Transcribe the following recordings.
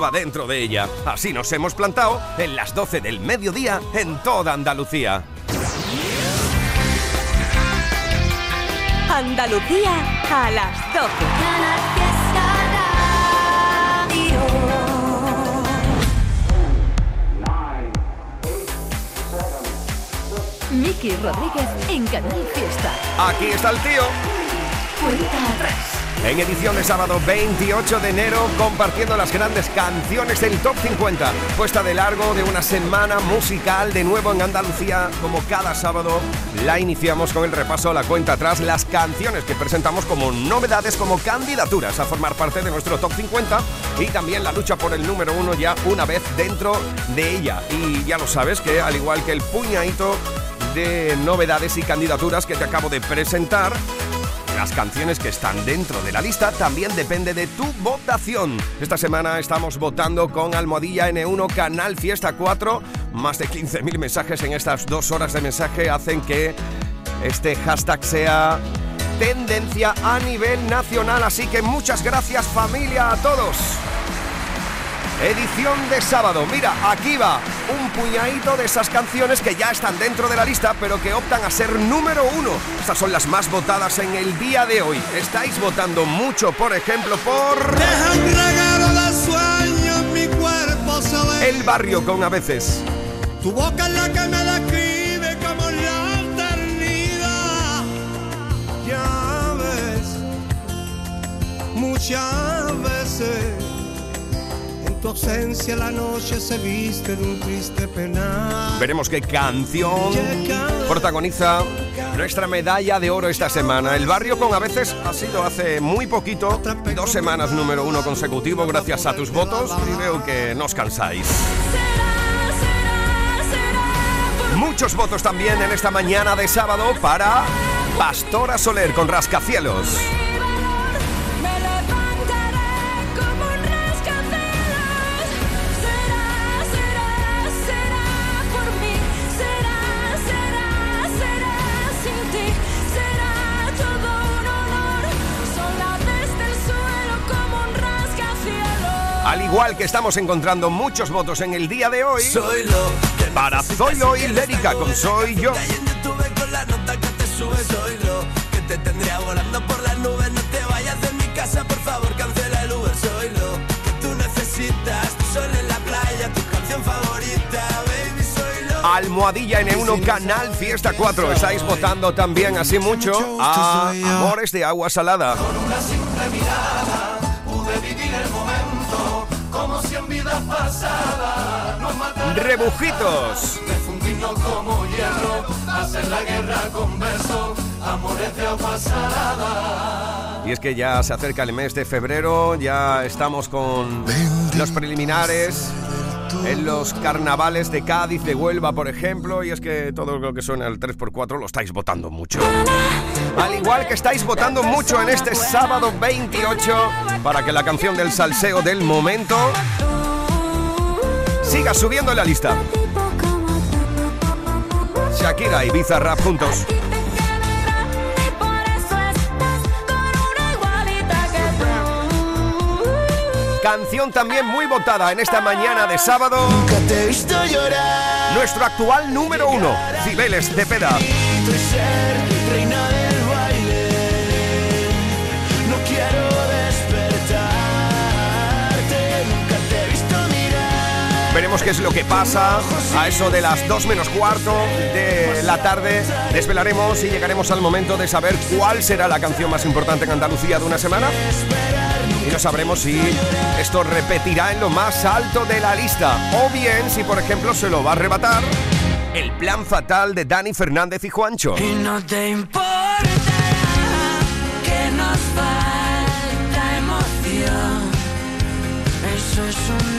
va dentro de ella. Así nos hemos plantado en las 12 del mediodía en toda Andalucía. Andalucía a las 12. Miki Rodríguez en Canal Fiesta. Aquí está el tío. Cuenta atrás. En edición de sábado 28 de enero, compartiendo las grandes canciones del Top 50. Puesta de largo de una semana musical de nuevo en Andalucía. Como cada sábado, la iniciamos con el repaso a la cuenta atrás, las canciones que presentamos como novedades, como candidaturas a formar parte de nuestro Top 50 y también la lucha por el número uno ya una vez dentro de ella. Y ya lo sabes que al igual que el puñadito de novedades y candidaturas que te acabo de presentar, las canciones que están dentro de la lista también depende de tu votación. Esta semana estamos votando con Almohadilla N1 Canal Fiesta 4. Más de 15.000 mensajes en estas dos horas de mensaje hacen que este hashtag sea tendencia a nivel nacional. Así que muchas gracias familia a todos. Edición de sábado. Mira, aquí va un puñadito de esas canciones que ya están dentro de la lista, pero que optan a ser número uno. Estas son las más votadas en el día de hoy. Estáis votando mucho, por ejemplo, por... Deja un regalo de mi cuerpo. El barrio con a veces. Tu boca es la que me describe como la eternidad. Ya ves, muchas veces tu ausencia la noche se viste de un triste penal. Veremos qué canción protagoniza nuestra medalla de oro esta semana. El barrio con a veces ha sido hace muy poquito, dos semanas número uno consecutivo gracias a tus votos y veo que no os cansáis. Muchos votos también en esta mañana de sábado para Pastora Soler con Rascacielos. Igual que estamos encontrando muchos votos en el día de hoy Soy lo que para Zoilo y Lérica con Soy Yo. Te tendría volando por las nubes No te vayas de mi casa, por favor, cancela el Uber Soy lo que tú necesitas Tu sol en la playa, tu canción favorita Baby, soy lo Almohadilla N1 Canal Fiesta 4. Estáis votando también así mucho a Amores de Agua Salada. Rebujitos. como hierro hacer la guerra con besos amores de agua salada Y es que ya se acerca el mes de febrero, ya estamos con los preliminares en los carnavales de Cádiz, de Huelva, por ejemplo, y es que todo lo que suena el 3x4 lo estáis votando mucho. Al igual que estáis votando mucho en este sábado 28 para que la canción del salseo del momento siga subiendo en la lista. Shakira y Bizarrap juntos. Canción también muy votada en esta mañana de sábado. te he visto llorar Nuestro actual número uno, Cibeles de Veremos qué es lo que pasa a eso de las 2 menos cuarto de la tarde. Desvelaremos y llegaremos al momento de saber cuál será la canción más importante en Andalucía de una semana. Y no sabremos si esto repetirá en lo más alto de la lista o bien si, por ejemplo, se lo va a arrebatar el plan fatal de Dani Fernández y Juancho. Y no te importará que nos falta emoción. Eso es universal,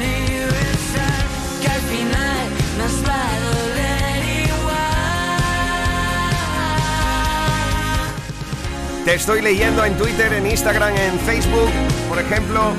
Te estoy leyendo en Twitter, en Instagram, en Facebook, por ejemplo.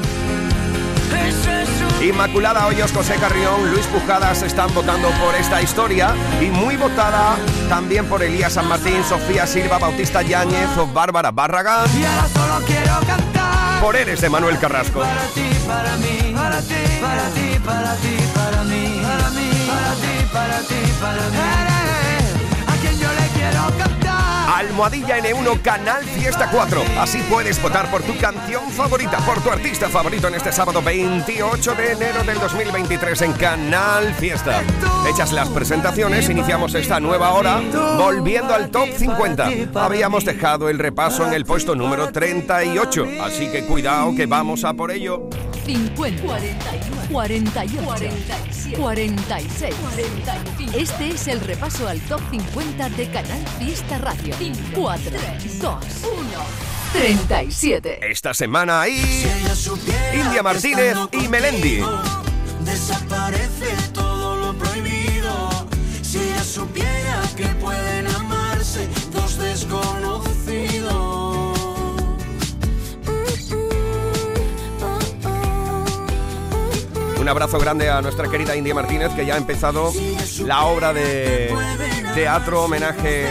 Inmaculada Hoyos, José Carrión, Luis Pujadas están votando por esta historia y muy votada también por Elías San Martín, Sofía Silva, Bautista Yáñez o Bárbara Barragán. Y ahora solo quiero cantar Temporeres de Manuel Carrasco. Para ti, para mí, para ti, para ti, para ti, para mí, para mí, para ti, para ti, para mí. Almohadilla N1 Canal Fiesta 4. Así puedes votar por tu canción favorita, por tu artista favorito en este sábado 28 de enero del 2023 en Canal Fiesta. Hechas las presentaciones, iniciamos esta nueva hora volviendo al top 50. Habíamos dejado el repaso en el puesto número 38, así que cuidado que vamos a por ello. 50, 41, 48, 46. Este es el repaso al top 50 de Canal Fiesta Radio. 4, 2, 1, 37. Esta semana ahí India Martínez y Melendi. contigo Desaparece abrazo grande a nuestra querida India Martínez que ya ha empezado la obra de teatro homenaje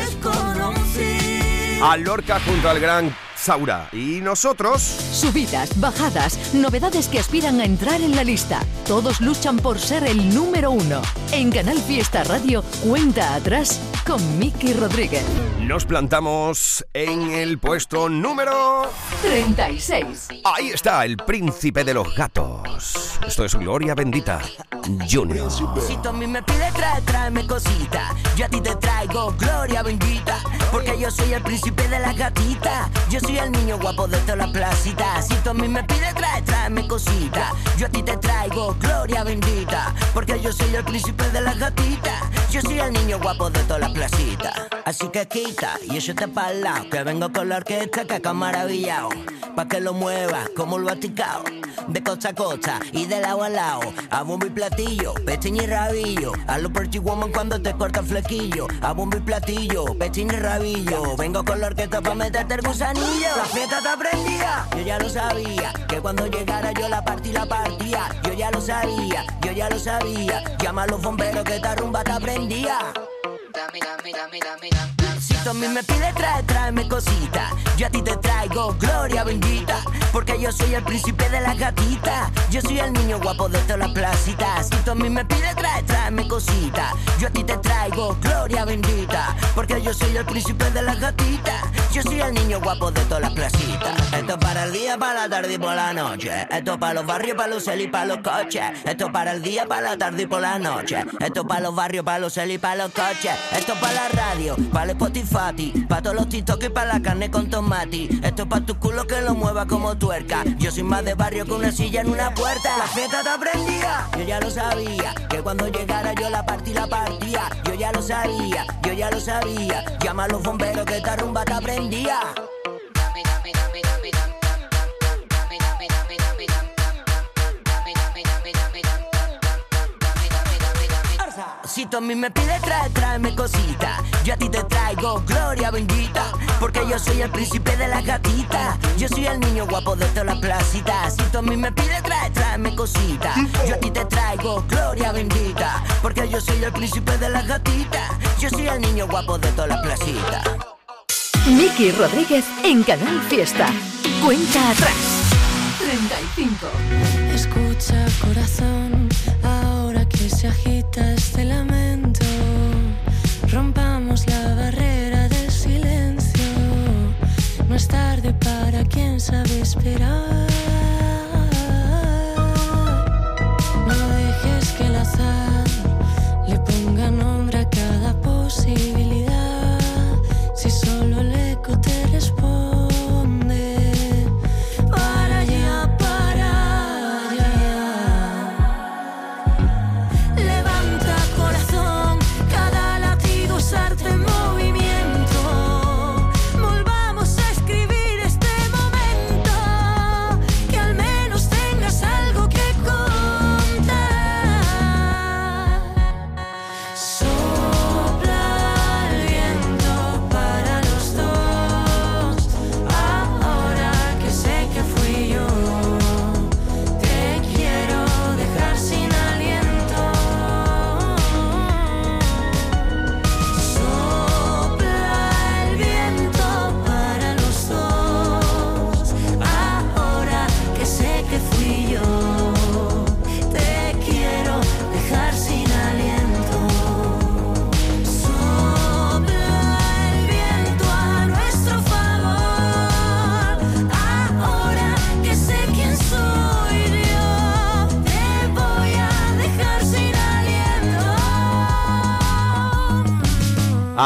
a Lorca junto al gran Saura. Y nosotros Subidas, bajadas, novedades que aspiran a entrar en la lista. Todos luchan por ser el número uno. En Canal Fiesta Radio, cuenta atrás con Miki Rodríguez. nos plantamos en el puesto número... 36. Ahí está, el príncipe de los gatos. Esto es Gloria Bendita Junior. Si tú a mí me pides trae, tráeme cosita. Yo a ti te traigo gloria bendita. Porque yo soy el príncipe de las gatitas. Yo soy el niño guapo de toda la placita. Si tú a mí me pides trae, tráeme cosita. Yo a ti te traigo gloria bendita. Porque yo soy el príncipe de las gatitas. Yo soy el niño guapo de toda la placita. Así que quita y échate para lado. Que vengo con la orquesta que acá maravillado. Pa' que lo muevas como lo aticao. De costa a costa y de lado a lado. A bombo y platillo, pechín y rabillo. A lo Perchi Woman cuando te corta el flequillo. A bombo y platillo, pechín y rabillo. Vengo con la orquesta pa' meterte el gusanillo. La fiesta te aprendía, yo ya lo sabía. Que cuando llegara yo la partí la partía. Yo ya lo sabía, yo ya lo sabía. Llama a los bomberos que esta rumba te aprendía. Si tú a mí me pides trae, tráeme cosita. Yo a ti te traigo gloria bendita. Porque yo soy el príncipe de las gatitas. Yo soy el niño guapo de todas las placitas. Tú a mí me pides trae, tráeme cosita. Yo a ti te traigo gloria bendita. Porque yo soy el príncipe de las gatitas. Yo soy el niño guapo de todas las placitas. Esto es para el día, para la tarde y por la noche. Esto es para los barrios, para los celis y para los coches. Esto es para el día, para la tarde y por la noche. Esto es para los barrios, para los celis y para los coches. Esto es para la radio, para el Spotify, para todos los TikTok y para la carne con tomate. Esto es para tu culo que lo mueva como tuerca. Yo soy más de barrio que una silla en una puerta. La fiesta te aprendía, yo ya lo sabía. Que cuando llegara yo la partí, la partía. Yo ya lo sabía, yo ya lo sabía. Llama a los bomberos que esta rumba te aprendía. Si tú a mí me pides trae, tráeme cosita. Yo a ti te traigo gloria bendita. Porque yo soy el príncipe de las gatitas. Yo soy el niño guapo de todas las placitas. Si tú a mí me pides trae, tráeme cosita. Yo a ti te traigo gloria bendita. Porque yo soy el príncipe de las gatitas. Yo soy el niño guapo de todas las placitas. Miki Rodríguez en Canal Fiesta. Cuenta atrás. 35. Escucha corazón, ahora que se agita este lamento, para quien sabe esperar.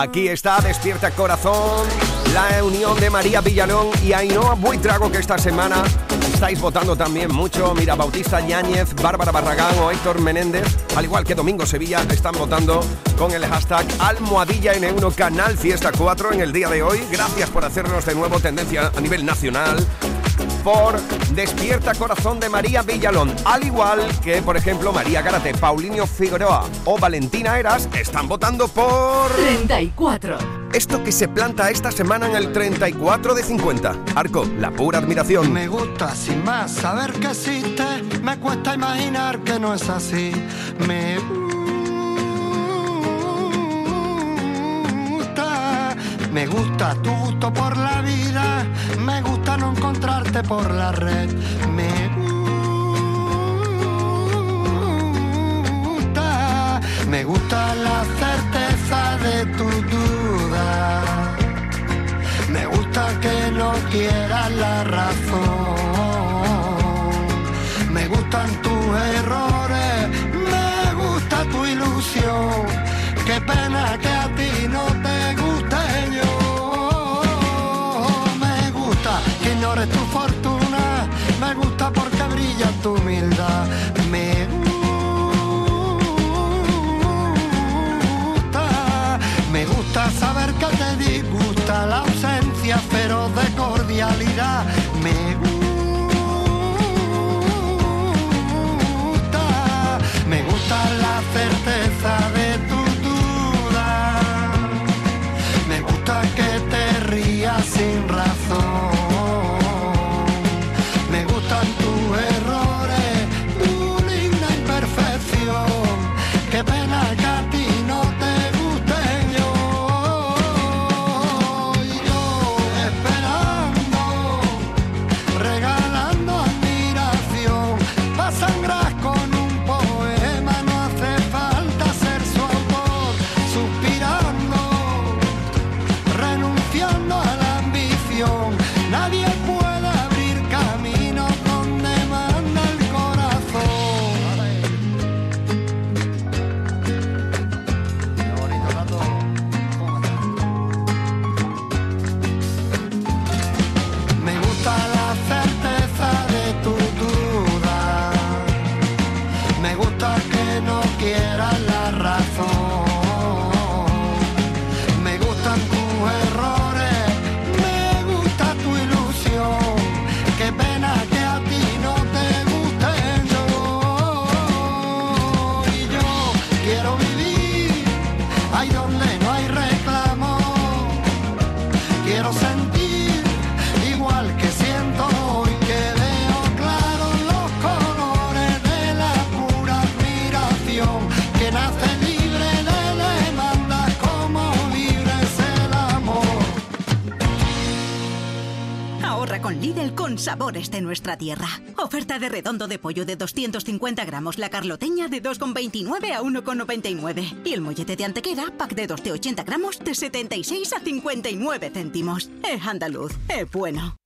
Aquí está Despierta Corazón, la unión de María Villalón y Ainhoa Buitrago que esta semana estáis votando también mucho. Mira, Bautista Yáñez, Bárbara Barragán o Héctor Menéndez, al igual que Domingo Sevilla, están votando con el hashtag Almohadilla N1 Canal Fiesta 4 en el día de hoy. Gracias por hacernos de nuevo tendencia a nivel nacional por Despierta Corazón de María Villalón, al igual que, por ejemplo, María Garate, Paulinho Figueroa o Valentina Eras, están votando por... 34. Esto que se planta esta semana en el 34 de 50. Arco, la pura admiración. Me gusta sin más saber que existe, me cuesta imaginar que no es así. Me gusta, me gusta tu gusto por la vida, encontrarte por la red. Me gusta, me gusta ausencia feroz de cordialidad. Me nuestra tierra. Oferta de redondo de pollo de 250 gramos, la carloteña de 2,29 a 1,99. Y el mollete de antequera, pack de 2 de 80 gramos, de 76 a 59 céntimos. Es andaluz, es bueno.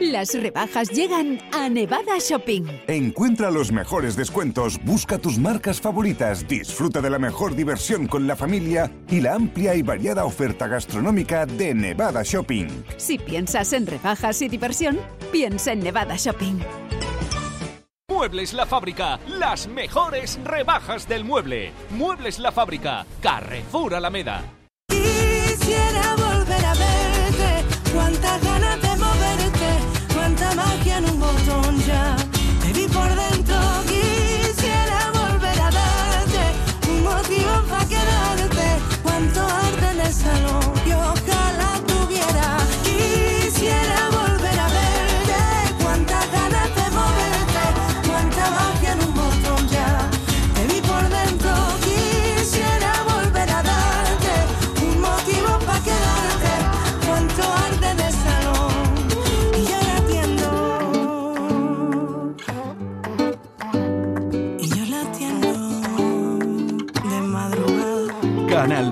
Las rebajas llegan a Nevada Shopping. Encuentra los mejores descuentos, busca tus marcas favoritas, disfruta de la mejor diversión con la familia y la amplia y variada oferta gastronómica de Nevada Shopping. Si piensas en rebajas y diversión, piensa en Nevada Shopping. Muebles La Fábrica, las mejores rebajas del mueble. Muebles La Fábrica, Carrefour Alameda.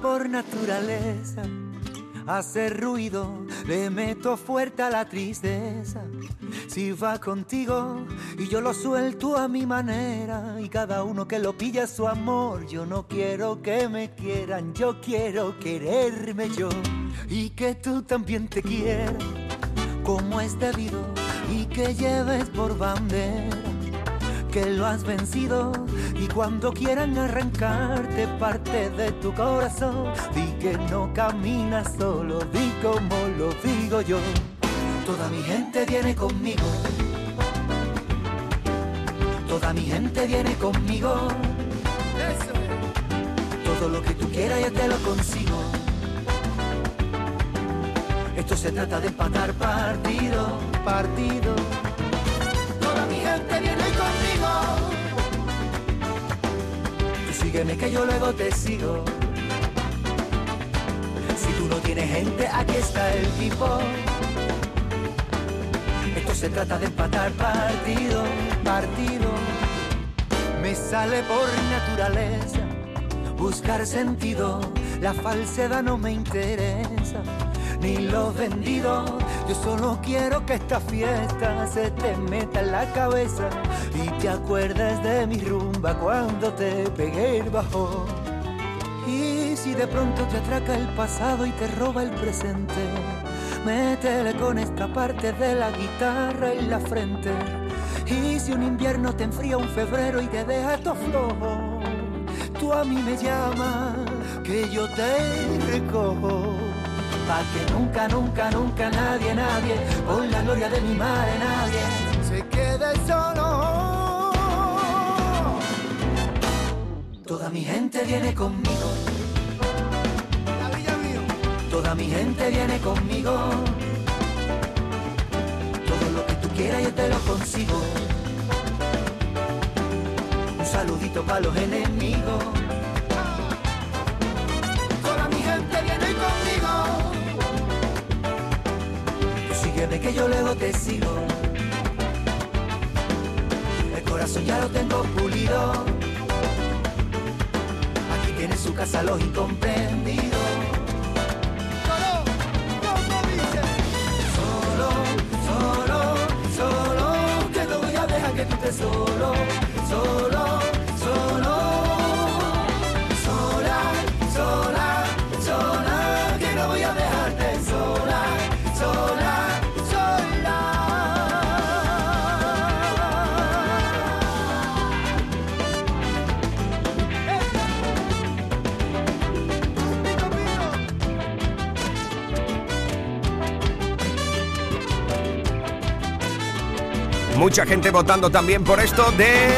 Por naturaleza. Hacer ruido, le meto fuerte a la tristeza. Si va contigo y yo lo suelto a mi manera y cada uno que lo pilla su amor, yo no quiero que me quieran, yo quiero quererme yo. Y que tú también te quieras como es debido y que lleves por bandera que lo has vencido y cuando quieran arrancarte parte de tu corazón, di que no caminas solo, di como lo digo yo. Toda mi gente viene conmigo. Toda mi gente viene conmigo. Todo lo que tú quieras yo te lo consigo. Esto se trata de empatar partido, partido. Toda mi gente viene conmigo. Sígueme que yo luego te sigo. Si tú no tienes gente, aquí está el tipo. Esto se trata de empatar partido, partido. Me sale por naturaleza buscar sentido. La falsedad no me interesa, ni lo vendido. Yo solo quiero que esta fiesta se te meta en la cabeza y te acuerdes de mi rumba cuando te pegué el bajón. Y si de pronto te atraca el pasado y te roba el presente, métele con esta parte de la guitarra en la frente. Y si un invierno te enfría un febrero y te deja todo flojo, tú a mí me llamas, que yo te recojo. Pa' que nunca, nunca, nunca nadie, nadie, por la gloria de mi madre, nadie se quede solo. Toda mi gente viene conmigo. Toda mi gente viene conmigo. Todo lo que tú quieras yo te lo consigo. Un saludito para los enemigos. Sígueme que yo luego te sigo. El corazón ya lo tengo pulido. Aquí tiene su casa los incomprendidos. Solo, solo, solo, que no voy a que tú solo, solo, Mucha gente votando también por esto de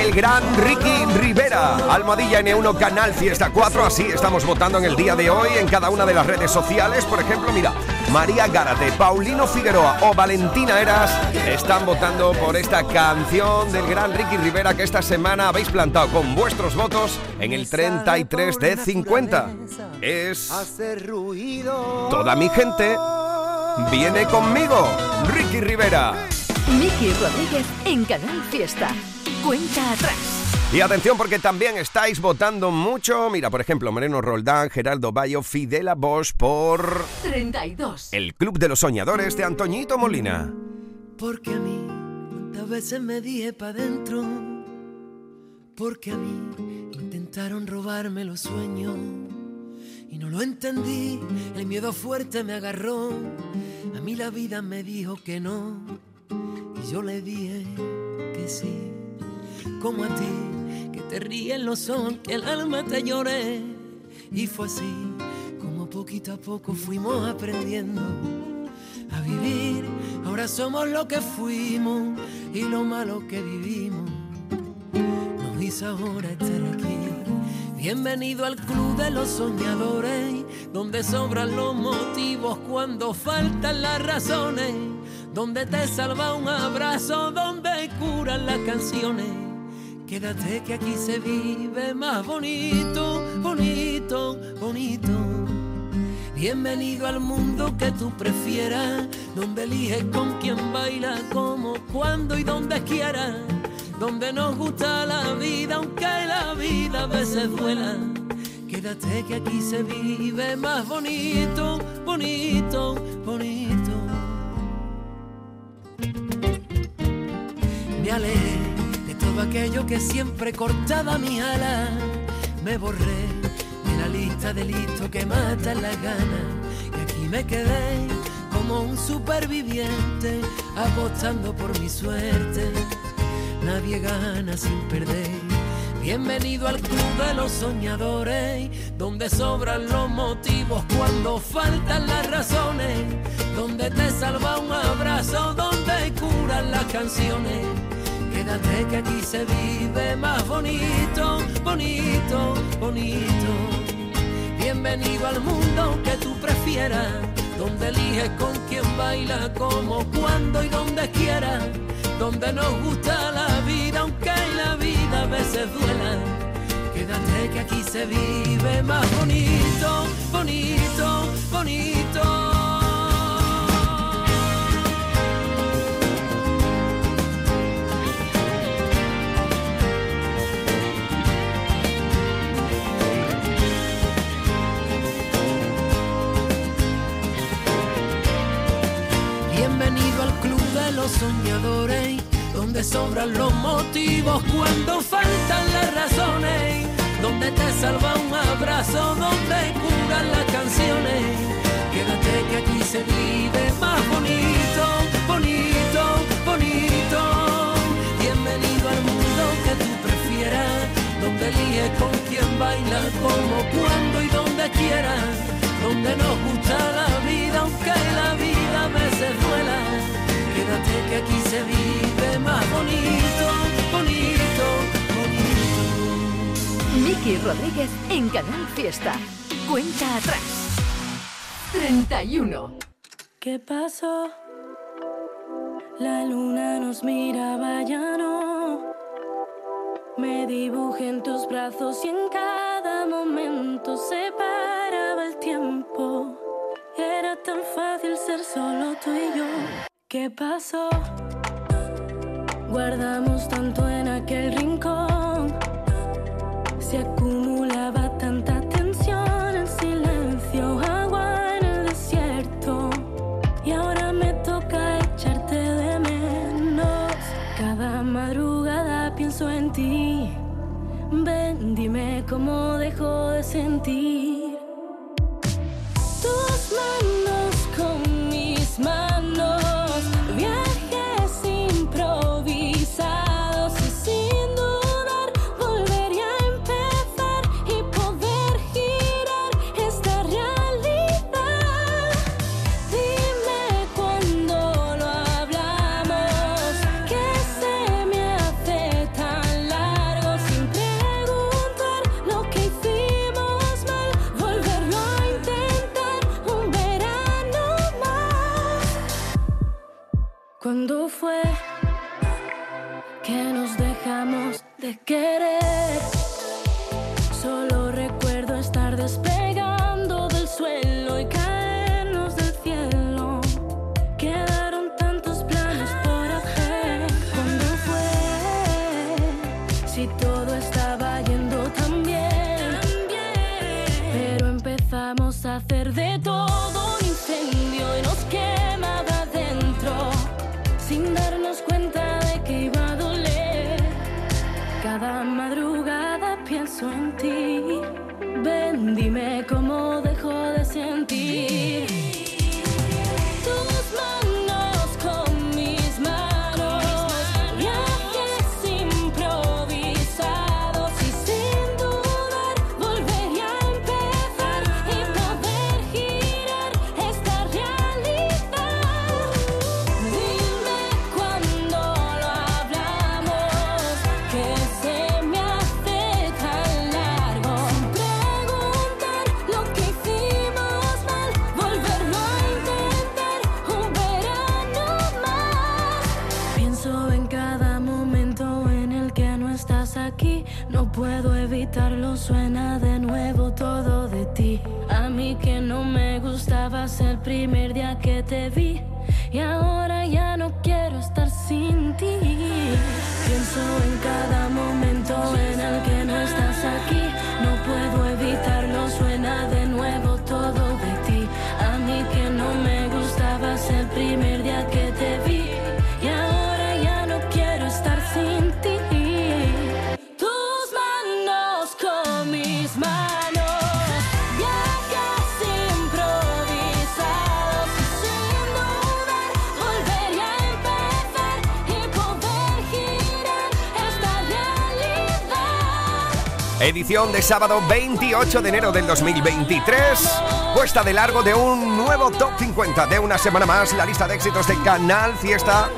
el gran Ricky Rivera. Almohadilla N1 Canal Fiesta 4. Así estamos votando en el día de hoy en cada una de las redes sociales. Por ejemplo, mira, María Gárate, Paulino Figueroa o Valentina Eras están votando por esta canción del gran Ricky Rivera que esta semana habéis plantado con vuestros votos en el 33 de 50. Es. Toda mi gente viene conmigo, Ricky Rivera. Miki Rodríguez en Canal Fiesta. Cuenta atrás. Y atención porque también estáis votando mucho. Mira, por ejemplo, Moreno Roldán, Geraldo Bayo, Fidela Bosch por 32. El Club de los Soñadores de Antoñito Molina. Porque a mí, cuántas veces me dije pa' dentro. Porque a mí intentaron robarme los sueños. Y no lo entendí, el miedo fuerte me agarró. A mí la vida me dijo que no. Y yo le dije que sí. Como a ti, que te ríen los ojos, que el alma te lloré. Y fue así, como poquito a poco fuimos aprendiendo a vivir. Ahora somos lo que fuimos y lo malo que vivimos. Nos hizo ahora estar aquí, Bienvenido al club de los soñadores, donde sobran los motivos cuando faltan las razones, donde te salva un abrazo, donde curan las canciones. Quédate que aquí se vive más bonito, bonito, bonito. Bienvenido al mundo que tú prefieras, donde eliges con quién baila, como, cuando y donde quieras donde nos gusta la vida, aunque la vida a veces duela. Quédate que aquí se vive más bonito, bonito, bonito. De todo aquello que siempre cortaba mi ala. Me borré de la lista de listos que matan las ganas. Y aquí me quedé como un superviviente apostando por mi suerte nadie gana sin perder. Bienvenido al club de los soñadores, donde sobran los motivos cuando faltan las razones, donde te salva un abrazo, donde curan las canciones. Quédate que aquí se vive más bonito, bonito, bonito. Bienvenido al mundo que tú prefieras, donde eliges con quién baila, como, cuando y donde quieras donde nos gusta la vida, aunque la vida a veces duela. Quédate que aquí se vive más bonito, bonito, bonito. Los soñadores, donde sobran los motivos cuando faltan las razones, donde te salva un abrazo, donde curan las canciones. Quédate que aquí se vive más bonito, bonito, bonito. Bienvenido al mundo que tú prefieras, donde eliges con quién baila, como, cuando y donde quieras, donde nos gusta la vida, aunque la vida a veces que aquí se vive más bonito, bonito, bonito. Miki Rodríguez en Canal Fiesta. Cuenta atrás. 31. ¿Qué pasó? La luna nos miraba ya no. Me dibujé en tus brazos y en cada momento se paraba el tiempo. Era tan fácil ser solo tú y yo. ¿Qué pasó? Guardamos tanto en aquel rincón. Se acumulaba tanta tensión en silencio, agua en el desierto. Y ahora me toca echarte de menos. Cada madrugada pienso en ti. Ven, dime cómo dejo de sentir. Tus manos ¿Cuándo fue que nos dejamos de querer? Solo dime cómo Edición de sábado 28 de enero del 2023. Puesta de largo de un nuevo Top 50 de una semana más. La lista de éxitos de Canal Fiesta.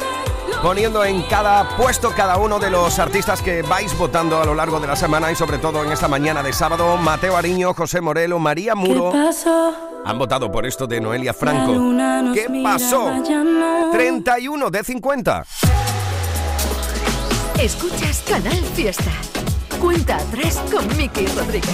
Poniendo en cada puesto cada uno de los artistas que vais votando a lo largo de la semana y sobre todo en esta mañana de sábado. Mateo Ariño, José Morelo, María Muro. ¿Qué pasó? Han votado por esto de Noelia Franco. ¿Qué pasó? ya no. 31 de 50. Escuchas Canal Fiesta. Cuenta atrás con Miki Rodríguez.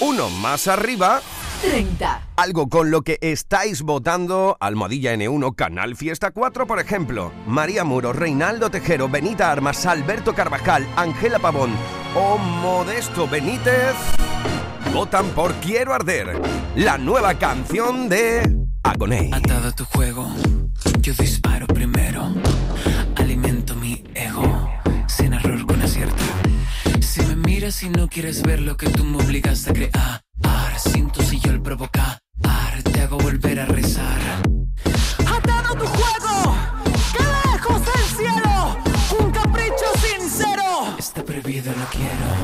Uno más arriba. 30. Algo con lo que estáis votando, Almohadilla N1, Canal Fiesta 4, por ejemplo. María Muro, Reinaldo Tejero, Benita Armas, Alberto Carvajal, Ángela Pavón o Modesto Benítez votan por Quiero Arder, la nueva canción de Agoney. Atado a tu juego, yo disparo primero. Alimento mi ego, miras y no quieres ver lo que tú me obligas a crear, siento si yo el provocar, te hago volver a rezar. Atado a tu juego, que lejos del cielo, un capricho sincero. Está prohibido, lo quiero.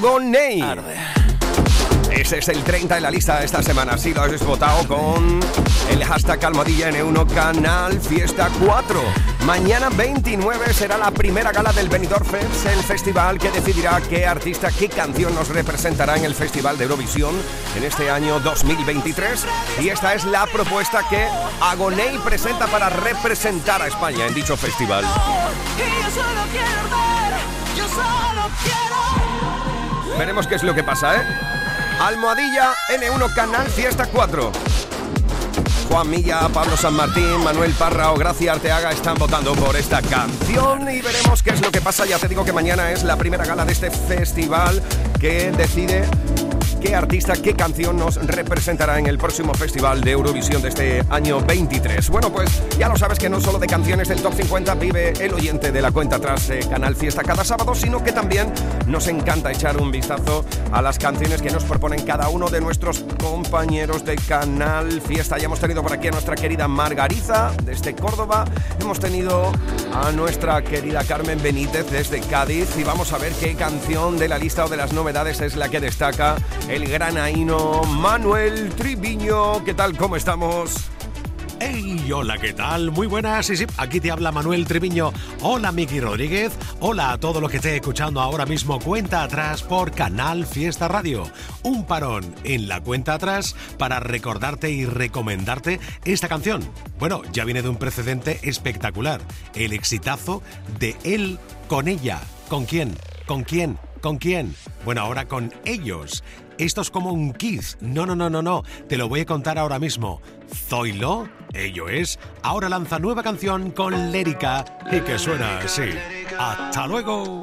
de Agoney. Ese es el 30 de la lista de esta semana. Si lo habéis votado con el hashtag Almohadilla N1 Canal Fiesta 4. Mañana 29 será la primera gala del Benidorm Fest, el festival que decidirá qué artista, qué canción nos representará en el Festival de Eurovisión en este año 2023. Y esta es la propuesta que Agoney presenta para representar a España en dicho festival. Y yo solo quiero ver, yo solo quiero. Veremos qué es lo que pasa, ¿eh? Almohadilla N1 Canal Fiesta 4. Juan Milla, Pablo San Martín, Manuel Parra o Gracia Arteaga están votando por esta canción y veremos qué es lo que pasa. Ya te digo que mañana es la primera gala de este festival que decide qué artista, qué canción nos representará en el próximo Festival de Eurovisión de este año 23. Bueno, pues ya lo sabes que no solo de canciones del Top 50 vive el oyente de la cuenta atrás eh, Canal Fiesta cada sábado, sino que también nos encanta echar un vistazo a las canciones que nos proponen cada uno de nuestros compañeros de Canal Fiesta. Ya hemos tenido por aquí a nuestra querida Margariza desde Córdoba, hemos tenido a nuestra querida Carmen Benítez desde Cádiz y vamos a ver qué canción de la lista o de las novedades es la que destaca el granaíno Manuel Triviño. ¿Qué tal? ¿Cómo estamos? ¡Hey! Hola, ¿qué tal? Muy buenas. Sí, sí, aquí te habla Manuel Triviño. Hola, Miki Rodríguez. Hola a todo lo que esté escuchando ahora mismo. Cuenta atrás por Canal Fiesta Radio. Un parón en la cuenta atrás para recordarte y recomendarte esta canción. Bueno, ya viene de un precedente espectacular. El exitazo de él con ella. ¿Con quién? ¿Con quién? ¿Con quién? Bueno, ahora con ellos. Esto es como un kiss. No, no, no, no, no. Te lo voy a contar ahora mismo. Zoilo, ello es, ahora lanza nueva canción con Lérica y que suena así. Hasta luego.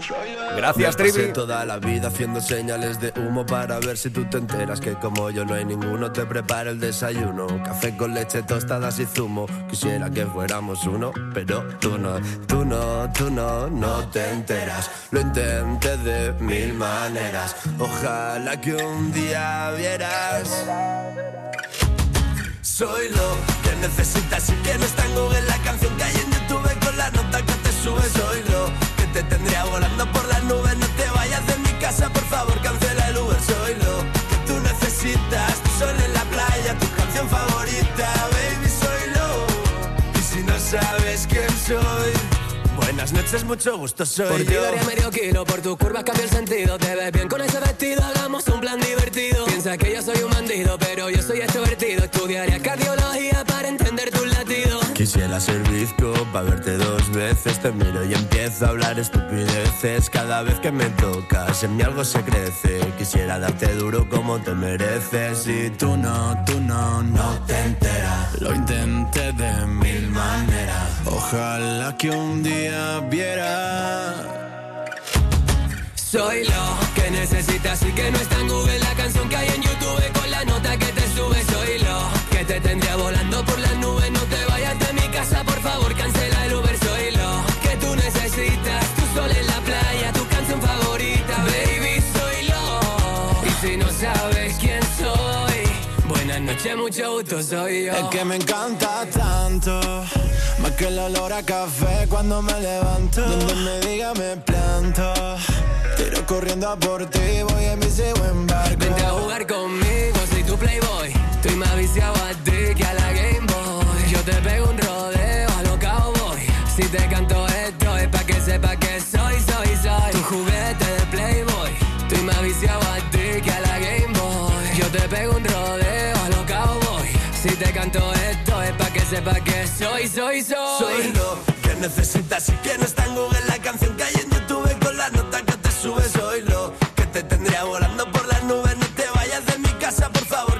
Gracias, Trivi. toda la vida haciendo señales de humo para ver si tú te enteras que como yo no hay ninguno te prepara el desayuno. Café con leche, tostadas y zumo. Quisiera que fuéramos uno, pero tú no, tú no, tú no, no te enteras. Lo intenté de mil maneras. Ojalá que un día vieras. Soy lo que necesitas. Y que no en Buenas noches, mucho gusto, soy Por ti daría medio kilo, por tus curvas cambia el sentido. Te ves bien con ese vestido, hagamos un plan divertido. Piensa que yo soy un bandido, pero yo soy extrovertido. Estudiaría cardiología para entender tus latidos. Quisiera ser bizco para verte dos veces. Te miro y empiezo a hablar estupideces. Cada vez que me tocas, en mí algo se crece. Quisiera darte duro como te mereces. Y tú no, tú no, no te enteras. Lo intenté de mil maneras. Ojalá que un día viera. Soy lo que necesitas y que no está en Google la canción que hay en mucho gusto, soy yo. Es que me encanta tanto, más que el olor a café cuando me levanto. Donde me diga me planto, tiro corriendo a por ti, voy en mi buen barco. Vente a jugar conmigo, soy tu playboy. Estoy más viciado a ti que a la Game Boy. Yo te pego un rodeo a lo cowboy. Si te canto esto es pa' que sepa que soy, soy, soy. Tu juguete sepa que soy, soy, soy. Soy lo que necesitas y que no está en Google la canción que hay en YouTube con la nota que te sube. Soy lo que te tendría volando por las nubes. No te vayas de mi casa, por favor,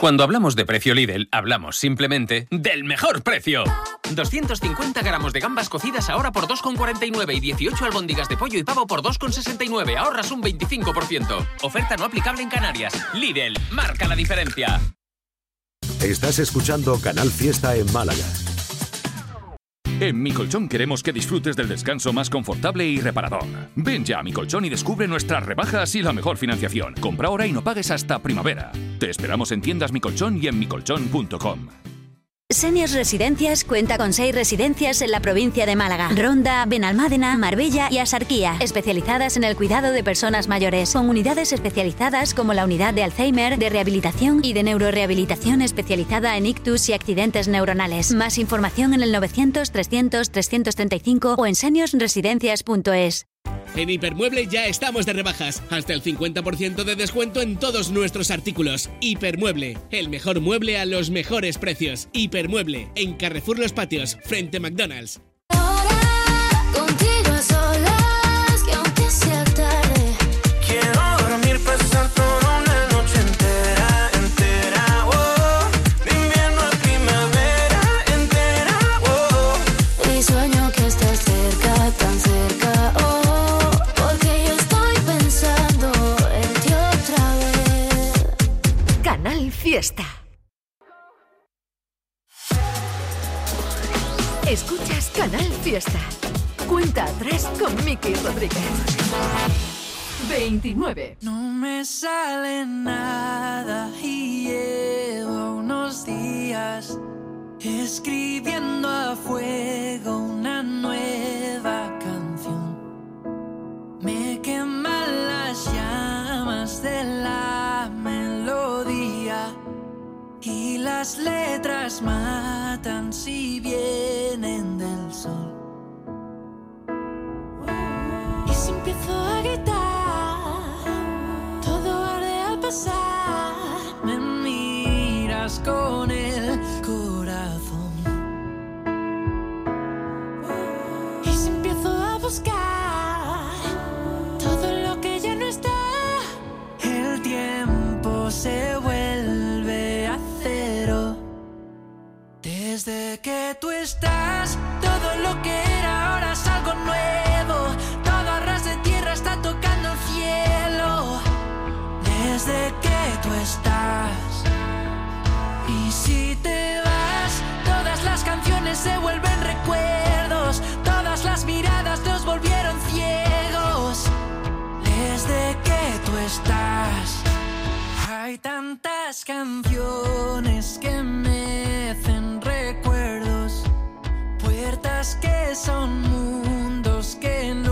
Cuando hablamos de precio Lidl, hablamos simplemente del mejor precio. 250 gramos de gambas cocidas ahora por 2,49 y 18 albóndigas de pollo y pavo por 2,69. Ahorras un 25%. Oferta no aplicable en Canarias. Lidl, marca la diferencia. Estás escuchando Canal Fiesta en Málaga. En Mi Colchón queremos que disfrutes del descanso más confortable y reparador. Ven ya a Mi Colchón y descubre nuestras rebajas y la mejor financiación. Compra ahora y no pagues hasta primavera. Te esperamos en tiendas Mi Colchón y en micolchón.com. Seniors Residencias cuenta con seis residencias en la provincia de Málaga, Ronda, Benalmádena, Marbella y Asarquía, especializadas en el cuidado de personas mayores, con unidades especializadas como la unidad de Alzheimer, de rehabilitación y de neurorehabilitación especializada en ictus y accidentes neuronales. Más información en el 900 300 335 o en seniorsresidencias.es. En Hipermueble ya estamos de rebajas, hasta el 50% de descuento en todos nuestros artículos. Hipermueble, el mejor mueble a los mejores precios. Hipermueble, en Carrefour Los Patios, frente a McDonald's. fiesta. Escuchas Canal Fiesta. Cuenta atrás con Miki Rodríguez. 29. No me sale nada y llevo unos días escribiendo a fuego una nueva canción. Me queman las llamas de la y las letras matan si vienen del sol. Y si empiezo a gritar, todo arde al pasar. Me miras con el Desde que tú estás, todo lo que era ahora es algo nuevo. Todo a ras de tierra está tocando el cielo. Desde que tú estás. Y si te vas, todas las canciones se vuelven recuerdos. Todas las miradas nos volvieron ciegos. Desde que tú estás. Hay tantas canciones que puertas que son mundos que no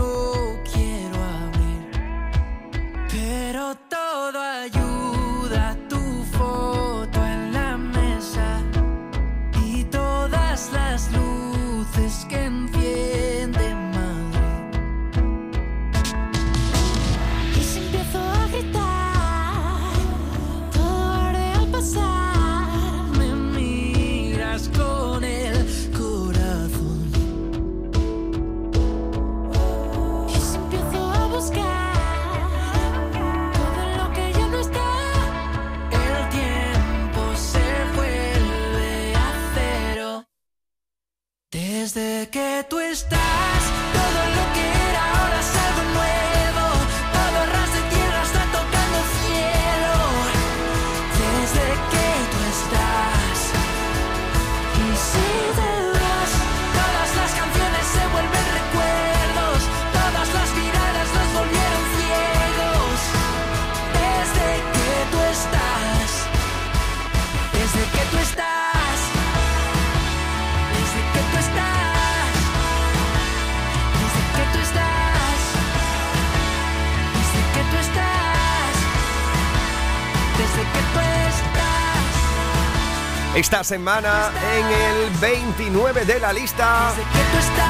Esta semana en el 29 de la lista.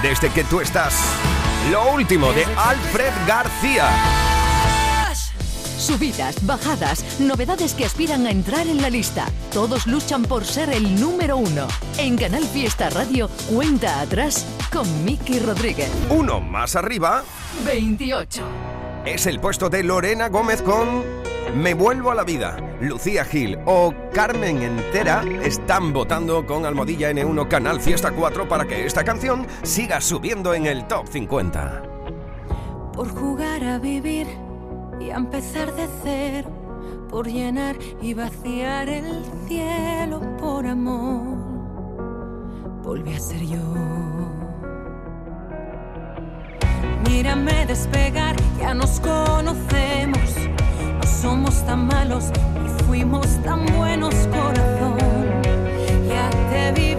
Desde que tú estás. Lo último de Alfred García. Subidas, bajadas, novedades que aspiran a entrar en la lista. Todos luchan por ser el número uno. En Canal Fiesta Radio, cuenta atrás con Miki Rodríguez. Uno más arriba 28. es el puesto de Lorena Gómez con Me vuelvo a la vida. Lucía Gil o Carmen Entera están votando con Almohadilla N1 Canal Fiesta 4 para que esta canción siga subiendo en el top 50. por jugar a vivir y a empezar de cero, por llenar y vaciar el cielo por amor. Volví a ser yo. Mírame despegar, ya nos conocemos. No somos tan malos fuimos tan buenos, corazón. Ya te vi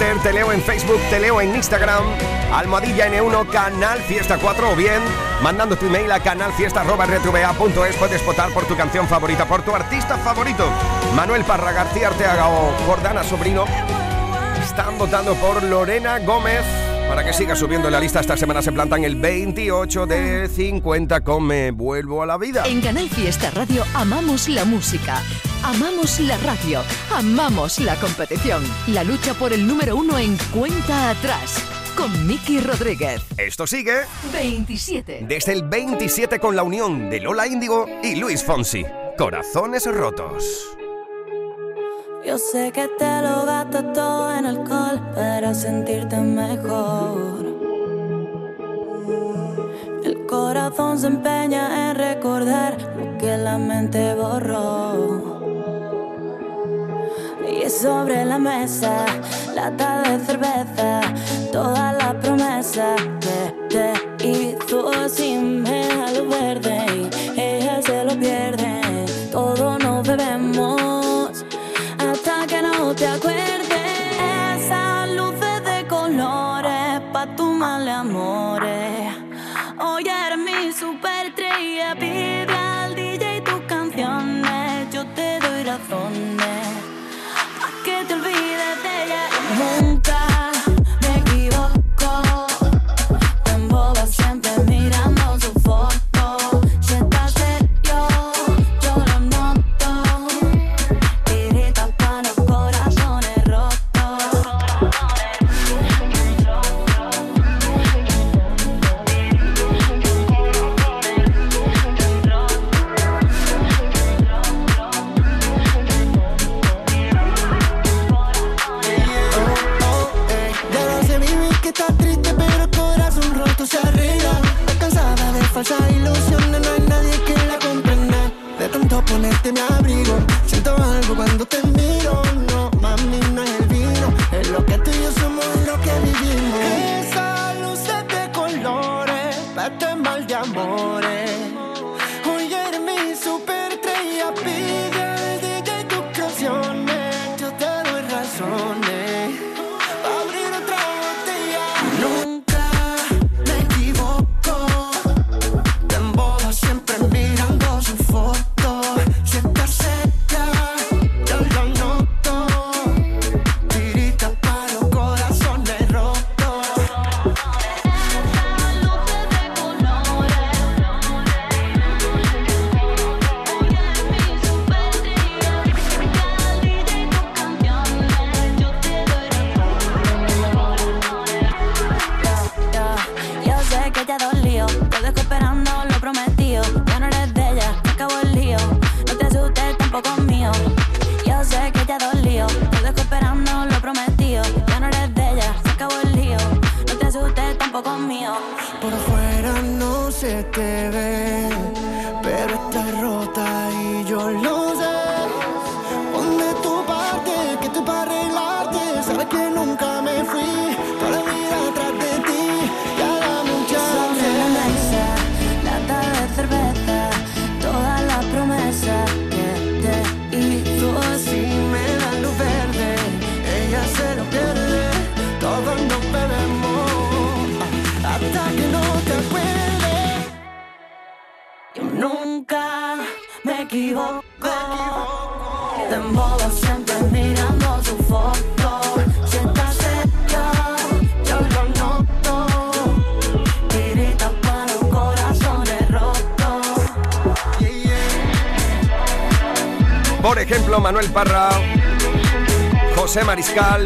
Te leo en Facebook, te leo en Instagram, almohadilla N1, Canal Fiesta 4 o bien mandando tu email a canalfiesta.rtva.es puedes votar por tu canción favorita, por tu artista favorito. Manuel Parra, García Arteaga o Jordana Sobrino están votando por Lorena Gómez. Para que siga subiendo la lista, esta semana se plantan el 28 de 50 con Me Vuelvo a la Vida. En Canal Fiesta Radio amamos la música Amamos la radio, amamos la competición, la lucha por el número uno en cuenta atrás con Miki Rodríguez. Esto sigue 27. Desde el 27 con la unión de Lola Índigo y Luis Fonsi. Corazones rotos. Yo sé que te lo gasto todo en alcohol para sentirte mejor. El corazón se empeña en recordar lo que la mente borró. Y sobre la mesa, lata de cerveza, toda la promesa que te hizo sin me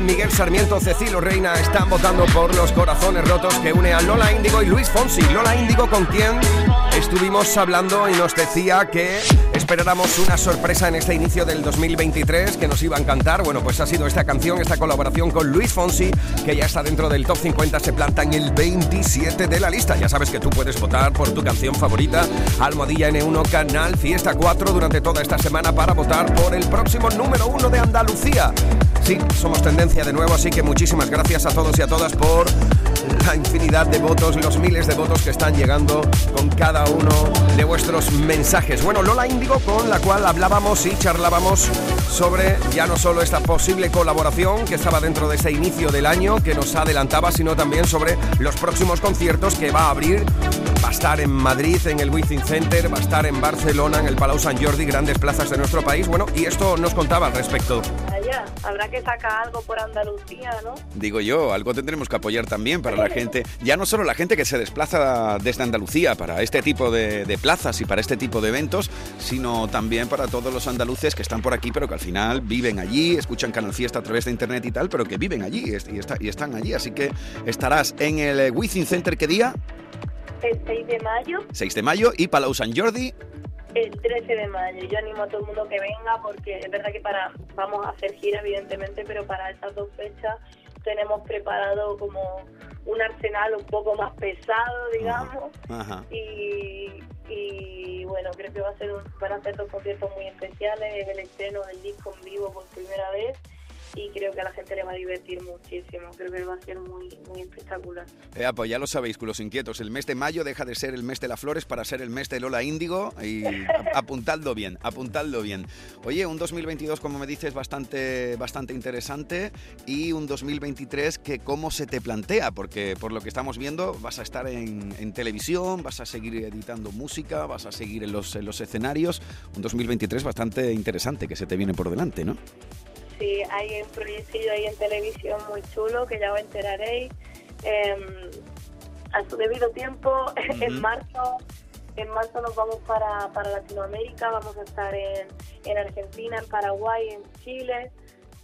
Miguel Sarmiento, Cecilio Reina están votando por los corazones rotos que une a Lola Índigo y Luis Fonsi. Lola Índigo con quien estuvimos hablando y nos decía que esperáramos una sorpresa en este inicio del 2023 que nos iba a encantar. Bueno, pues ha sido esta canción, esta colaboración con Luis Fonsi, que ya está dentro del top 50, se planta en el 27 de la lista. Ya sabes que tú puedes votar por tu canción favorita, Almohadilla N1 Canal Fiesta 4 durante toda esta semana para votar por el próximo número uno de Andalucía. Sí, somos tendencia de nuevo, así que muchísimas gracias a todos y a todas por la infinidad de votos, los miles de votos que están llegando con cada uno de vuestros mensajes. Bueno, Lola Índigo con la cual hablábamos y charlábamos sobre ya no solo esta posible colaboración que estaba dentro de ese inicio del año que nos adelantaba, sino también sobre los próximos conciertos que va a abrir. Va a estar en Madrid, en el Wizzing Center, va a estar en Barcelona, en el Palau Sant Jordi, grandes plazas de nuestro país. Bueno, y esto nos contaba al respecto. Habrá que sacar algo por Andalucía, ¿no? Digo yo, algo tendremos que apoyar también para la gente, ya no solo la gente que se desplaza desde Andalucía para este tipo de, de plazas y para este tipo de eventos, sino también para todos los andaluces que están por aquí, pero que al final viven allí, escuchan Canal Fiesta a través de internet y tal, pero que viven allí y, y está- y están allí. Así que estarás en el Wizzing Center, ¿qué día? El 6 de mayo, 6 de mayo y Palau Sant Jordi. El 13 de mayo. Yo animo a todo el mundo que venga porque es verdad que para vamos a hacer gira, evidentemente, pero para esas dos fechas tenemos preparado como un arsenal un poco más pesado, digamos. Ajá. Y, y bueno, creo que va a ser un, van a ser dos conciertos muy especiales, es el estreno del disco en vivo por primera vez y creo que a la gente le va a divertir muchísimo, creo que va a ser muy, muy espectacular. Eh, pues ya lo sabéis, culos inquietos. El mes de mayo deja de ser el mes de las flores para ser el mes de Lola Índigo. Y ap- apuntadlo bien, apuntadlo bien. Oye, un 2022, como me dices, bastante, bastante interesante. Y un 2023 que cómo se te plantea, porque por lo que estamos viendo, vas a estar en, en televisión, vas a seguir editando música, vas a seguir en los, en los escenarios. Un 2023 bastante interesante que se te viene por delante, ¿no? Sí, hay un proyecto ahí en televisión muy chulo que ya os enteraréis. eh, a su debido tiempo, en marzo en marzo nos vamos para, para Latinoamérica, vamos a estar en, en Argentina, en Paraguay, en Chile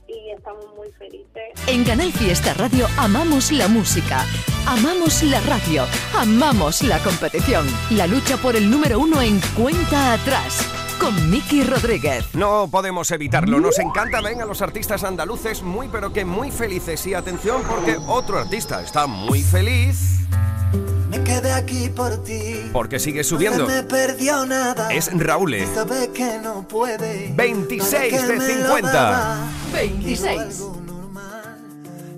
y estamos muy felices. En Canal Fiesta Radio amamos la música, amamos la radio, amamos la competición. La lucha por el número uno en cuenta atrás con Miki Rodríguez. No podemos evitarlo, nos encanta ven a los artistas andaluces muy pero que muy felices y atención porque otro artista está muy feliz Me quedé aquí por ti. porque sigue subiendo. No me perdió nada. Es Raúl. Que no puede. 26 Para que de me lo 50. beba. 26. Quiero algo normal,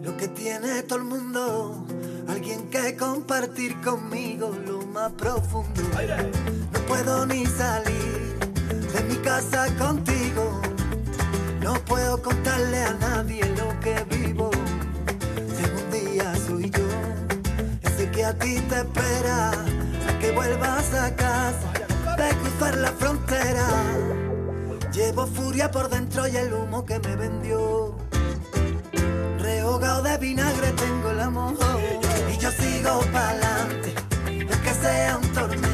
Lo que tiene todo el mundo. Alguien que compartir conmigo lo más profundo. No puedo ni salir de mi casa contigo. No puedo contarle a nadie lo que vivo. Si algún día soy yo, ese que a ti te espera, a que vuelvas a casa, de cruzar la frontera. Llevo furia por dentro y el humo que me vendió. Rehogado de vinagre tengo el amor y yo sigo pa'lante. Aunque sea un tormento,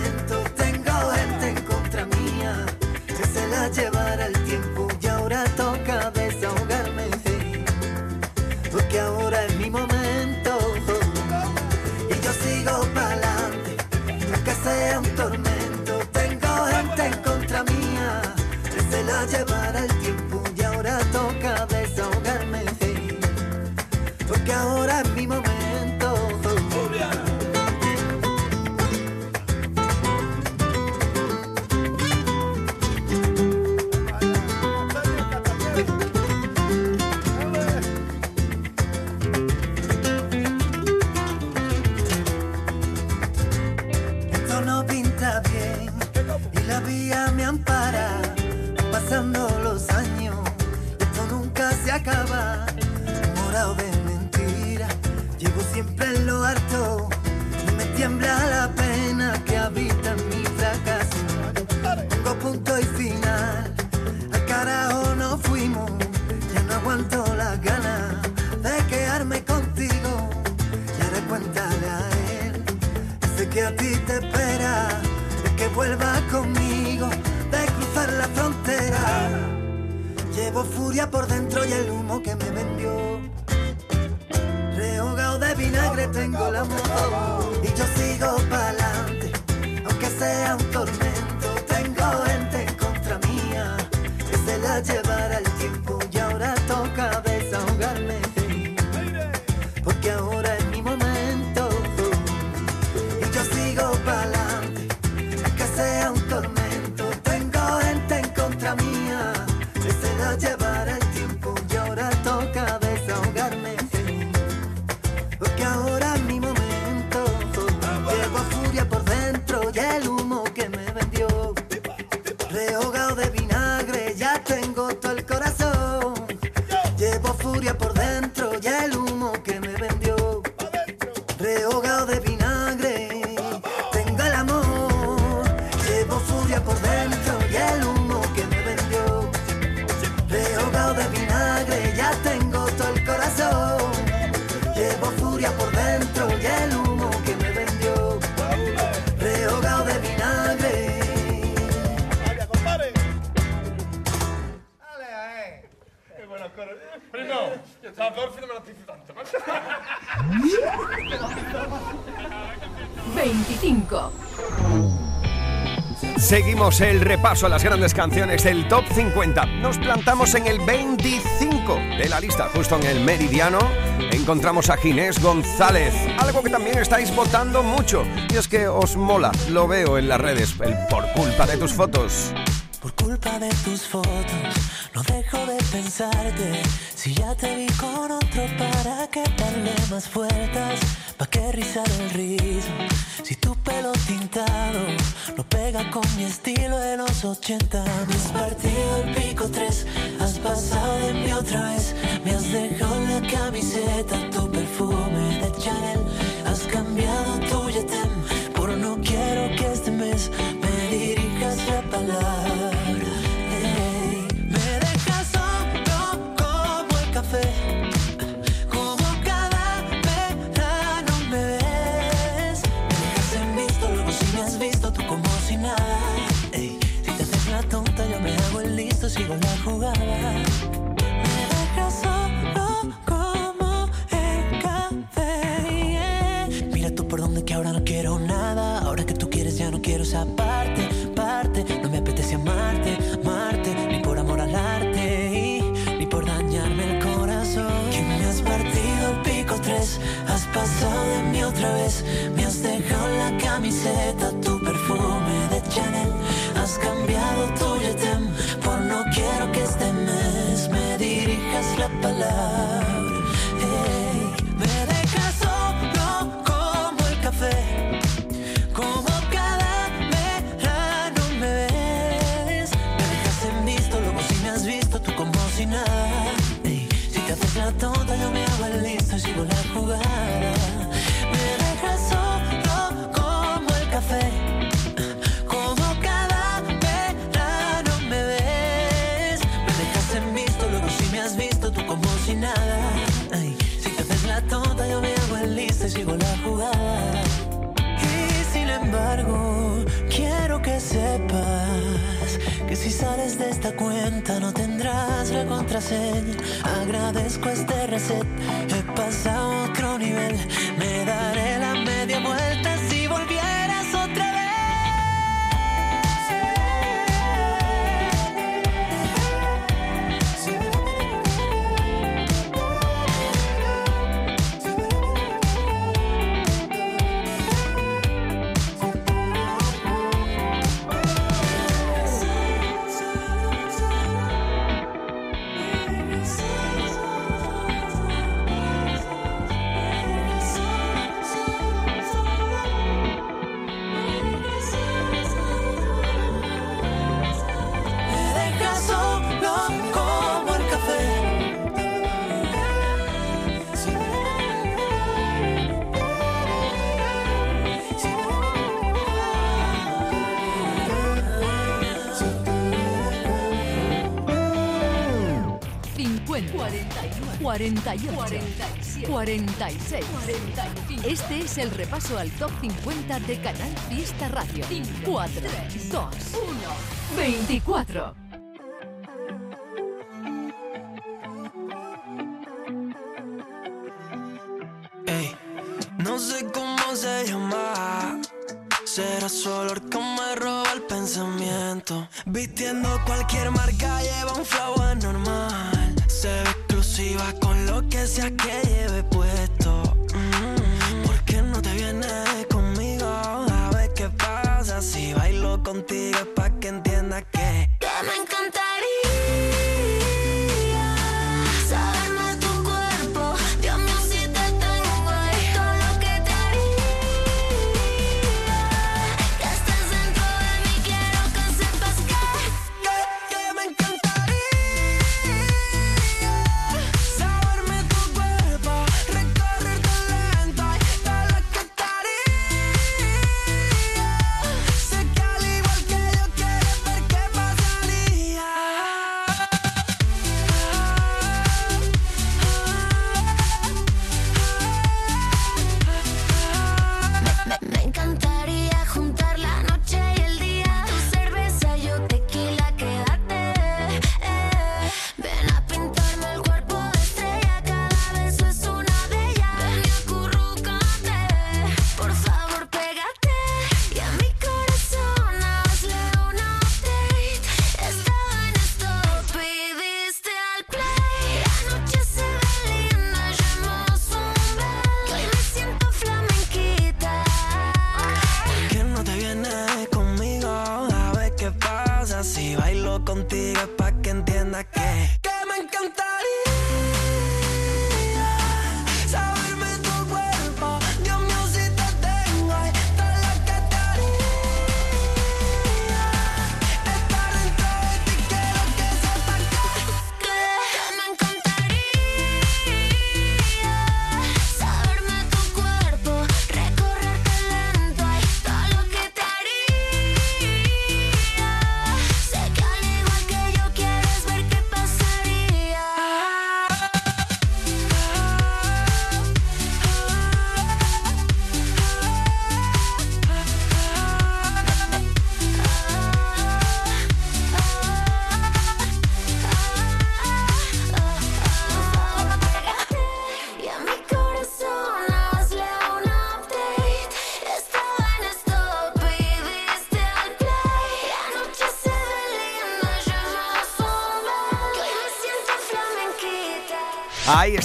la llevará el tiempo y ahora toca desahogarme. Porque ahora es mi momento. El repaso a las grandes canciones del Top 50. Nos plantamos en el 25 de la lista, justo en el meridiano. Encontramos a Ginés González, algo que también estáis votando mucho. Y es que os mola, lo veo en las redes, el por culpa de tus fotos. Por culpa de tus fotos, no dejo de pensarte. Si ya te vi con otro, ¿para qué darle más vueltas? Pa qué rizar el rizo? Si tu pelo tintado no pega con mi estilo de los 80. Me has partido el pico tres, has pasado de mí otra vez. Me has dejado la camiseta, tu perfume de Chanel. Has cambiado tu yetem por no quiero que este mes me dirijas la palabra. na love. sepas que si sales de esta cuenta no tendrás la contraseña. Agradezco este reset, he pasado a otro nivel, me daré 46. Este es el repaso al top 50 de Canal Fiesta Radio. 4, 2, 1, 24. Ey, no sé cómo se llama. Será su olor que me roba el pensamiento. Vistiendo cualquier marca, lleva un flow anormal. Se ve con lo que sea que lleve puesto. Mm, ¿Por qué no te vienes conmigo? A ver qué pasa si bailo contigo. Es pa' que entiendas que. Que me encantaría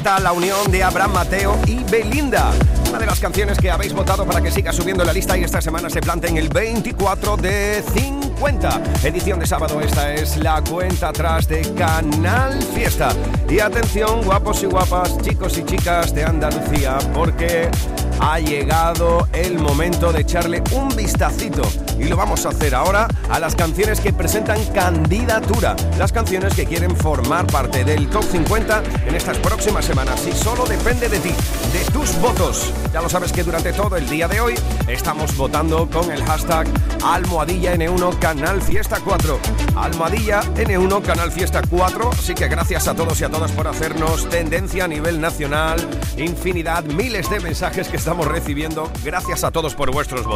la unión de Abraham Mateo y Belinda. Una de las canciones que habéis votado para que siga subiendo la lista y esta semana se planta en el 24 de 50. Edición de sábado, esta es la cuenta atrás de Canal Fiesta. Y atención, guapos y guapas, chicos y chicas de Andalucía, porque ha llegado el momento de echarle un vistacito. Y lo vamos a hacer ahora a las canciones que presentan candidatura. Las canciones que quieren formar parte del top 50 en estas próximas semanas. Y solo depende de ti, de tus votos. Ya lo sabes que durante todo el día de hoy estamos votando con el hashtag Almohadilla N1 Canal Fiesta 4. Almohadilla N1 Canal Fiesta 4. Así que gracias a todos y a todas por hacernos tendencia a nivel nacional. Infinidad, miles de mensajes que estamos recibiendo. Gracias a todos por vuestros votos.